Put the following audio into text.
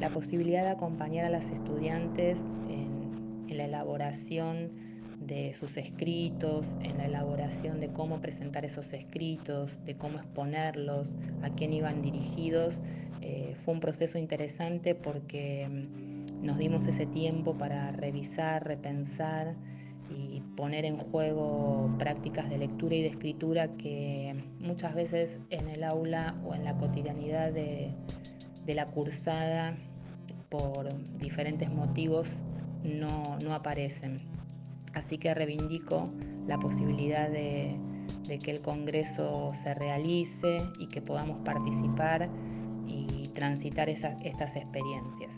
la posibilidad de acompañar a las estudiantes en, la elaboración de sus escritos, en la elaboración de cómo presentar esos escritos, de cómo exponerlos, a quién iban dirigidos, eh, fue un proceso interesante porque mm, nos dimos ese tiempo para revisar, repensar y poner en juego prácticas de lectura y de escritura que muchas veces en el aula o en la cotidianidad de, la cursada por diferentes motivos no, no aparecen. Así que reivindico la posibilidad de, que el Congreso se realice y que podamos participar y transitar estas experiencias.